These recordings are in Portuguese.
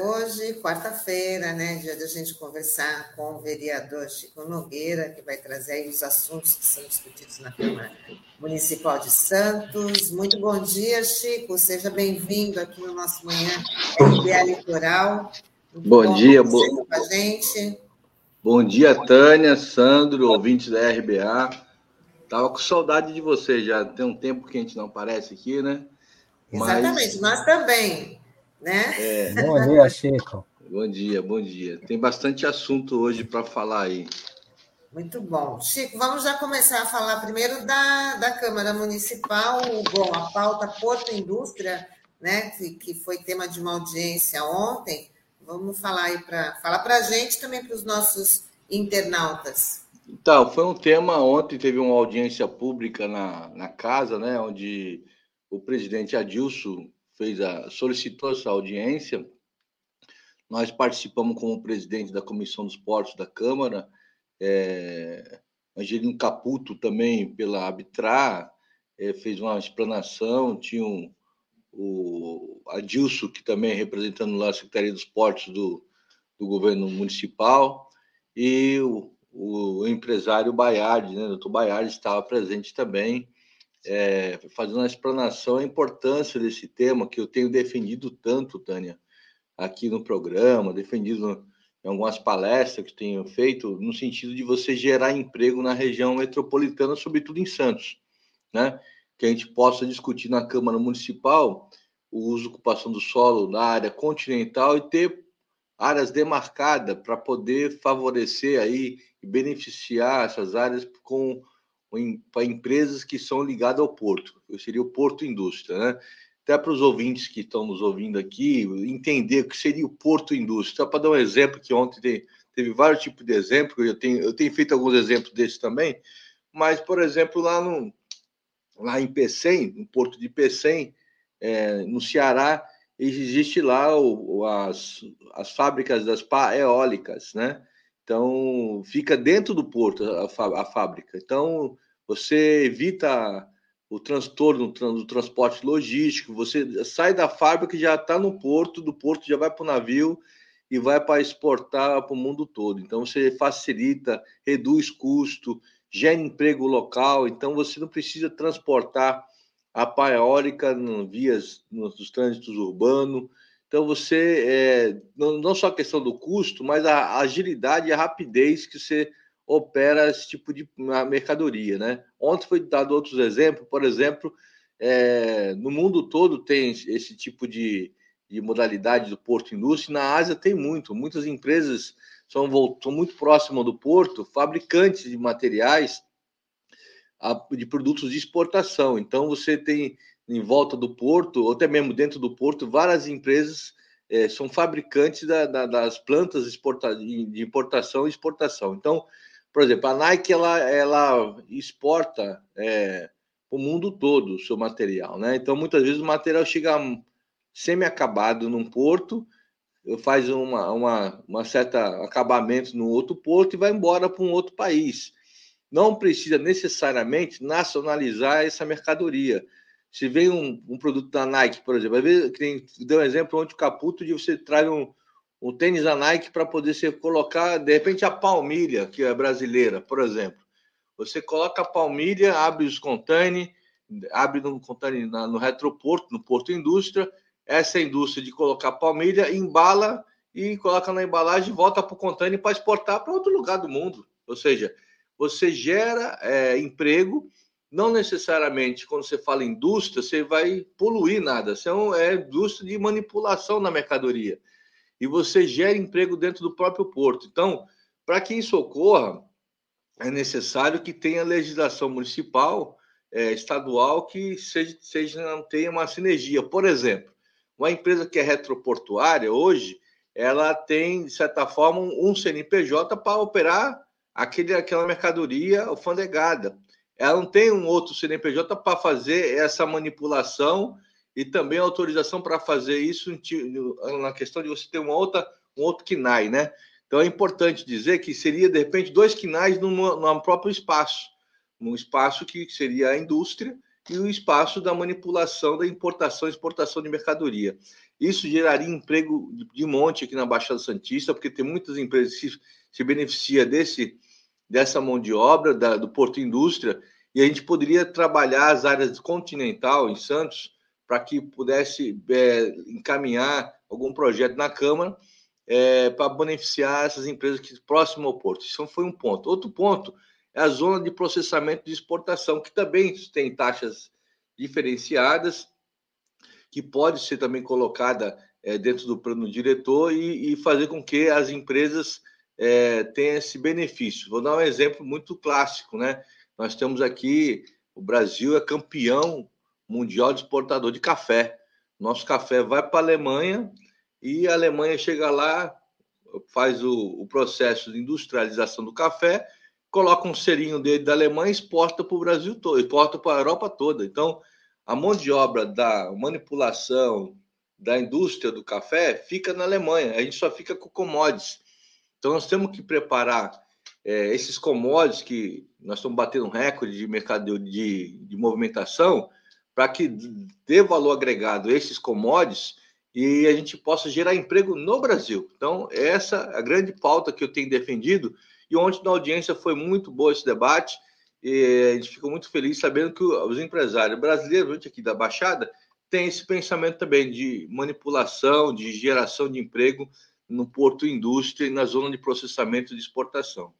Hoje, quarta-feira, né, dia da gente conversar com o vereador Chico Nogueira, que vai trazer aí os assuntos que são discutidos na Câmara Municipal de Santos. Muito bom dia, Chico, seja bem-vindo aqui no nosso Manhã RBA Litoral. Muito bom, bom dia, bom com a gente. Bom dia, Tânia, Sandro, ouvintes da RBA. Tava com saudade de você já, tem um tempo que a gente não aparece aqui, né? Exatamente, Mas... nós também né? É. Bom dia, Chico. Bom dia, bom dia. Tem bastante assunto hoje para falar aí. Muito bom. Chico, vamos já começar a falar primeiro da, da Câmara Municipal. Bom, a pauta Porto Indústria, né, que, que foi tema de uma audiência ontem. Vamos falar aí para falar para a gente também para os nossos internautas. Então, foi um tema ontem, teve uma audiência pública na, na casa, né, onde o presidente Adilson fez a, solicitou essa audiência. Nós participamos como presidente da Comissão dos Portos da Câmara, é, Angelino Caputo também, pela Arbitrar, é, fez uma explanação, tinha um, o Adilson, que também é representando lá a Secretaria dos Portos do, do governo municipal, e o, o empresário Baiardi, né, o doutor Baiardi estava presente também, é, fazendo uma explanação a importância desse tema que eu tenho defendido tanto, Tânia, aqui no programa, defendido em algumas palestras que tenho feito, no sentido de você gerar emprego na região metropolitana, sobretudo em Santos, né? Que a gente possa discutir na Câmara Municipal o uso e ocupação do solo na área continental e ter áreas demarcadas para poder favorecer aí e beneficiar essas áreas com para empresas que são ligadas ao porto, seria o Porto Indústria, né? Até para os ouvintes que estão nos ouvindo aqui, entender o que seria o Porto Indústria. Para dar um exemplo, que ontem teve vários tipos de exemplos, eu tenho, eu tenho feito alguns exemplos desses também, mas, por exemplo, lá, no, lá em Pecém, no Porto de Pecém, é, no Ceará, existe lá o, as, as fábricas das pá eólicas, né? Então, fica dentro do porto a, a fábrica. Então, você evita o transtorno do transporte logístico, você sai da fábrica e já está no porto, do porto já vai para o navio e vai para exportar para o mundo todo. Então, você facilita, reduz custo, gera emprego local, então você não precisa transportar a pá eólica no, vias nos trânsitos urbanos, então, você, é, não, não, só a questão do custo, mas a agilidade e a rapidez que você opera esse tipo de mercadoria. Né? Ontem foi dado outros exemplos, por exemplo, é, no mundo todo tem esse tipo de, de modalidade do porto indústria, na Ásia tem muito, muitas empresas são, são muito próximas do porto, fabricantes de materiais, de produtos de exportação. Então, você tem em volta do porto, ou até mesmo dentro do porto, várias empresas é, são fabricantes da, da, das plantas exporta, de importação e exportação. Então, por exemplo, a Nike ela, ela exporta é, o mundo todo o seu material, né? Então, muitas vezes o material chega semi-acabado num porto, faz uma, uma, uma certa acabamento no outro porto e vai embora para um outro país. Não precisa necessariamente nacionalizar essa mercadoria se vem um, um produto da Nike, por exemplo, às vezes, tem, deu um exemplo onde o Caputo de você traz um, um tênis da Nike para poder ser colocar, de repente, a palmilha, que é brasileira, por exemplo. Você coloca a palmilha, abre os containers, abre no container no retroporto, no Porto Indústria, essa indústria de colocar palmilha, embala e coloca na embalagem volta para o container para exportar para outro lugar do mundo. Ou seja, você gera é, emprego não necessariamente quando você fala indústria, você vai poluir nada. Você é, é indústria de manipulação na mercadoria. E você gera emprego dentro do próprio porto. Então, para que isso ocorra, é necessário que tenha legislação municipal, é, estadual, que seja, seja, tenha uma sinergia. Por exemplo, uma empresa que é retroportuária, hoje, ela tem, de certa forma, um CNPJ para operar aquele, aquela mercadoria alfandegada ela não tem um outro CNPJ para fazer essa manipulação e também autorização para fazer isso na questão de você ter uma outra, um outro KNAI, né? Então é importante dizer que seria, de repente, dois KNAIs no, próprio espaço. Um espaço que seria a indústria e o espaço da manipulação da importação e exportação de mercadoria. Isso geraria emprego de monte aqui na Baixada Santista, porque tem muitas empresas que se beneficiam desse, dessa mão de obra da, do Porto Indústria, e a gente poderia trabalhar as áreas continental em Santos para que pudesse é, encaminhar algum projeto na Câmara é, para beneficiar essas empresas que próximo ao porto. Isso foi um ponto. Outro ponto é a zona de processamento de exportação, que também tem taxas diferenciadas, que pode ser também colocada é, dentro do plano diretor e, e, fazer com que as empresas é, tenham esse benefício. Vou dar um exemplo muito clássico, né? Nós temos aqui, o Brasil é campeão mundial de exportador de café. Nosso café vai para a Alemanha e a Alemanha chega lá, faz o, o processo de industrialização do café coloca um serinho dele da Alemanha e exporta para o Brasil todo, exporta para a Europa toda. Então, a mão de obra da manipulação da indústria do café fica na Alemanha, a gente só fica com commodities. Então, nós temos que preparar é, esses commodities que nós estamos batendo um recorde de mercado de, de movimentação para que dê valor agregado a esses commodities e a gente possa gerar emprego no Brasil. Então, essa é a grande pauta que eu tenho defendido e ontem na audiência foi muito boa esse debate. E a gente ficou muito feliz sabendo que os empresários brasileiros aqui da Baixada têm esse pensamento também de manipulação, de geração de emprego no porto indústria e na zona de processamento de exportação.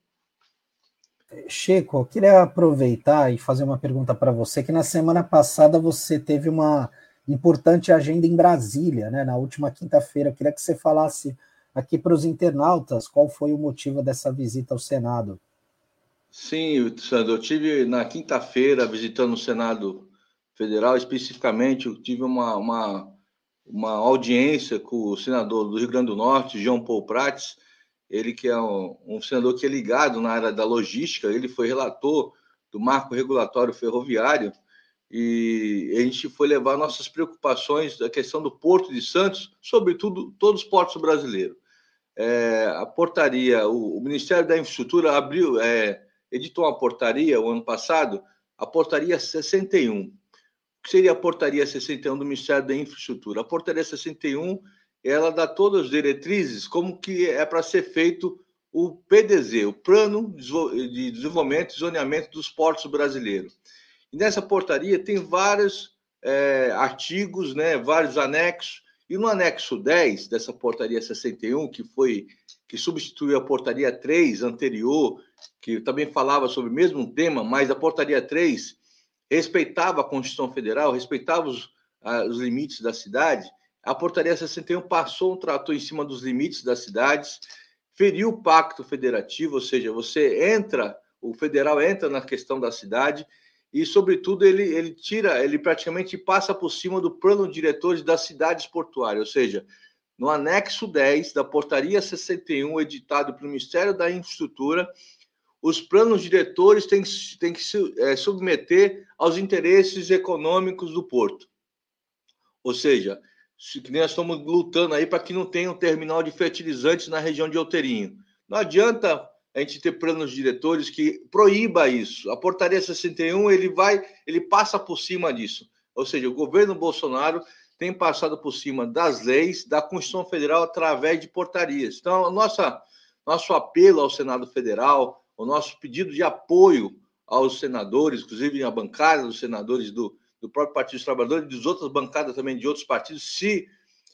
Chico, eu queria aproveitar e fazer uma pergunta para você, que na semana passada você teve uma importante agenda em Brasília, né? Na última quinta-feira. Eu queria que você falasse aqui para os internautas qual foi o motivo dessa visita ao Senado. Sim, Sandro, eu tive na quinta-feira visitando o Senado Federal, especificamente, eu tive uma, uma, uma audiência com o senador do Rio Grande do Norte, João Paul Prates, ele que é um, um senador que é ligado na área da logística, ele foi relator do marco regulatório ferroviário, e a gente foi levar nossas preocupações da questão do Porto de Santos, sobretudo todos os portos brasileiros é, a portaria, o, o, Ministério da Infraestrutura abriu, é, editou uma portaria o ano passado, a portaria 61. Seria a portaria 61 do Ministério da Infraestrutura? A portaria 61 ela dá todas as diretrizes como que é para ser feito o PDZ, o Plano de Desenvolvimento e Zoneamento dos Portos Brasileiros. E nessa portaria tem vários é, artigos, né, vários anexos, e no anexo 10 dessa portaria 61, que foi que substituiu a portaria 3 anterior, que também falava sobre o mesmo tema, mas a portaria 3 respeitava a Constituição Federal, respeitava os, os limites da cidade. A portaria 61 passou um trator em cima dos limites das cidades, feriu o pacto federativo, ou seja, você entra, o federal entra na questão da cidade e, sobretudo, ele, ele tira, ele praticamente passa por cima do plano diretor das cidades portuárias, ou seja, no anexo 10 da portaria 61, editado pelo Ministério da Infraestrutura, os planos diretores têm, têm que se é, submeter aos interesses econômicos do porto. Ou seja, que nós estamos lutando aí para que não tenha um terminal de fertilizantes na região de Outeirinho. Não adianta a gente ter planos diretores que proíba isso. A portaria 61 ele vai, ele passa por cima disso. Ou seja, o governo Bolsonaro tem passado por cima das leis da Constituição Federal através de portarias. Então, nossa, nosso apelo ao Senado Federal, o nosso pedido de apoio aos senadores, inclusive a bancada dos senadores do, do próprio Partido dos Trabalhadores e das outras bancadas também de outros partidos, se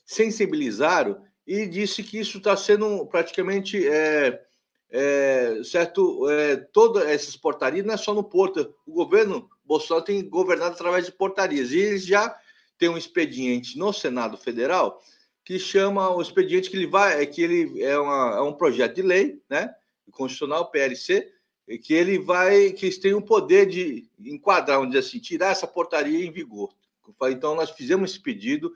sensibilizaram e disse que isso está sendo praticamente é, é, certo, é, todas essas portarias não é só no Porto. O governo Bolsonaro tem governado através de portarias. E eles já têm um expediente no Senado Federal que chama o expediente que ele vai, é que ele é, uma, é um projeto de lei, né, constitucional PLC, que ele vai, que eles têm o poder de enquadrar, vamos dizer assim, tirar essa portaria em vigor. Então nós fizemos esse pedido.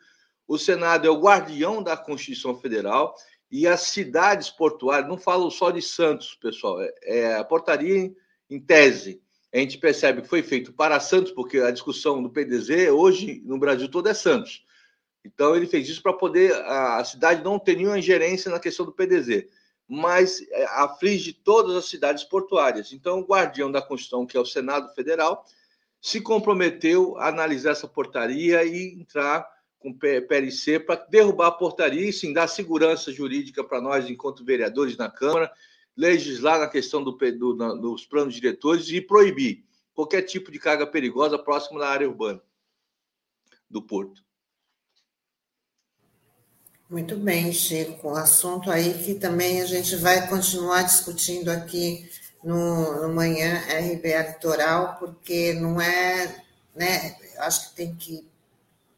O Senado é o guardião da Constituição Federal e as cidades portuárias, não falo só de Santos, pessoal, é, é a portaria em, em, tese. A gente percebe que foi feito para Santos, porque a discussão do PDZ hoje no Brasil todo é Santos. Então ele fez isso para poder a, a, cidade não ter nenhuma ingerência na questão do PDZ, mas é, aflige todas as cidades portuárias. Então o guardião da Constituição, que é o Senado Federal, se comprometeu a analisar essa portaria e entrar com PLC para derrubar a portaria e sim dar segurança jurídica para nós, enquanto vereadores na Câmara, legislar na questão do, do, na, dos planos diretores e proibir qualquer tipo de carga perigosa próximo da área urbana do porto. Muito bem, Chico. Assunto aí que também a gente vai continuar discutindo aqui no, no Manhã RBA Litoral, porque não é, né, acho que tem que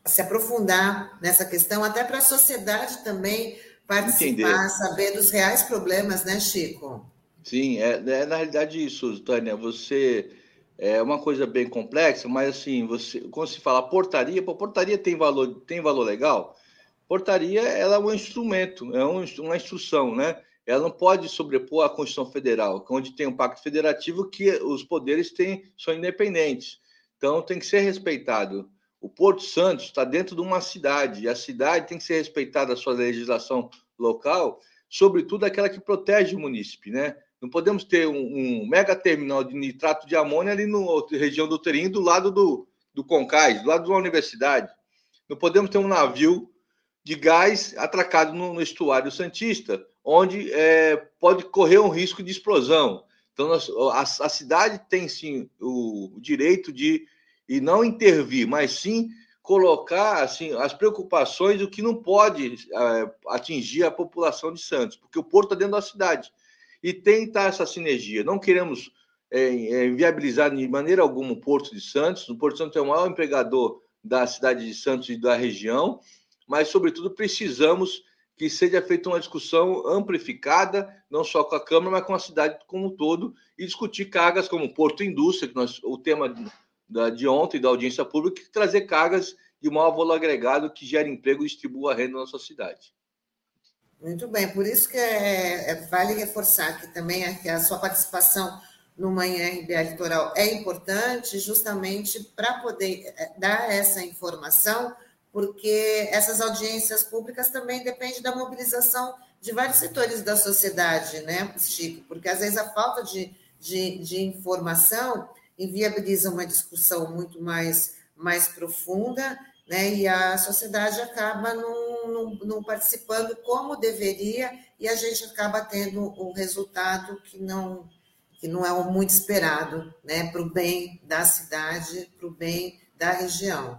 se aprofundar nessa questão, até para a sociedade também participar, Entender. saber dos reais problemas, né, Chico? Sim, é, é na realidade isso, Tânia. Você é uma coisa bem complexa, mas assim, você quando se fala portaria, pô, portaria tem valor, tem valor legal. Portaria ela é um instrumento, é um, uma instrução, né? Ela não pode sobrepor a Constituição Federal, onde tem um pacto federativo que os poderes têm, são independentes. Então tem que ser respeitado. O Porto Santo está dentro de uma cidade, e a cidade tem que ser respeitada a sua legislação local, sobretudo aquela que protege o munícipe, né? Não podemos ter um, um mega terminal de nitrato de amônia ali na região do Terim, do lado do, do Concais, do lado de uma universidade. Não podemos ter um navio de gás atracado no, no estuário Santista, onde é, pode correr um risco de explosão. Então, nós, a, a cidade tem sim o, o direito de e não intervir, mas sim colocar assim as preocupações do que não pode é, atingir a população de Santos, porque o porto está dentro da cidade e tentar essa sinergia. Não queremos é, é, viabilizar de maneira alguma o Porto de Santos. O Porto de Santos é o maior empregador da cidade de Santos e da região, mas, sobretudo, precisamos que seja feita uma discussão amplificada, não só com a Câmara, mas com a cidade como um todo, e discutir cargas como Porto Indústria, que nós, o tema da, de ontem da audiência pública, trazer cargas de maior valor agregado que gera emprego e distribua a renda na nossa cidade. Muito bem, por isso que é, é, vale reforçar que também a, que a sua participação no Manhã RBA Litoral é importante, justamente para poder é, dar essa informação, porque essas audiências públicas também dependem da mobilização de vários setores da sociedade, né, Chico? Porque às vezes a falta de, de, de informação inviabiliza uma discussão muito mais, mais profunda, né? E a sociedade acaba não, não, participando como deveria e a gente acaba tendo um resultado que não que não é muito esperado, né? Para o bem da cidade, para o bem da região.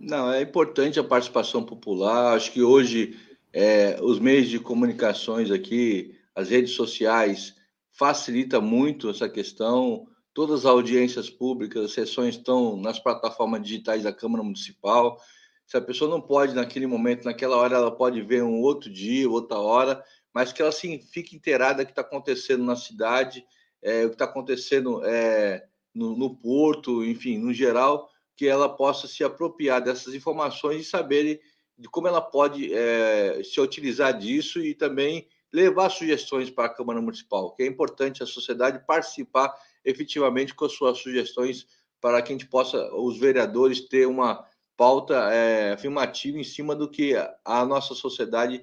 Não, é importante a participação popular. Acho que hoje é, os meios de comunicações aqui, as redes sociais, facilita muito essa questão. Todas as audiências públicas, as sessões estão nas plataformas digitais da Câmara Municipal. Se a pessoa não pode, naquele momento, naquela hora, ela pode ver um outro dia, outra hora, mas que ela assim, fique inteirada do que está acontecendo na cidade, é, o que está acontecendo é, no, no, porto, enfim, no geral, que ela possa se apropriar dessas informações e saber de como ela pode é, se utilizar disso e também levar sugestões para a Câmara Municipal, que é importante a sociedade participar efetivamente com as suas sugestões para que a gente possa, os vereadores, ter uma pauta é, afirmativa em cima do que a nossa sociedade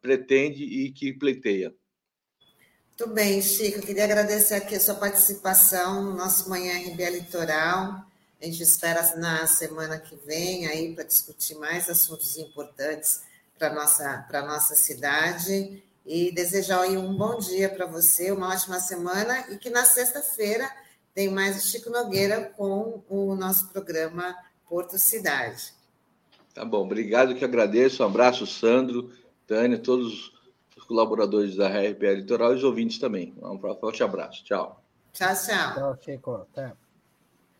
pretende e que pleiteia. Muito bem, Chico. Eu queria agradecer aqui a sua participação no nosso Manhã RBA Litoral. A gente espera na semana que vem aí para discutir mais assuntos importantes para a nossa, nossa cidade e desejar aí um bom dia para você, uma ótima semana e que na sexta-feira tem mais o Chico Nogueira com o nosso programa Porto Cidade. Tá bom, obrigado que agradeço. Um abraço, Sandro, Tânia, todos os colaboradores da RBA Litoral e os ouvintes também. Um forte abraço. Tchau. Tchau, tchau. Tchau, Chico. Até.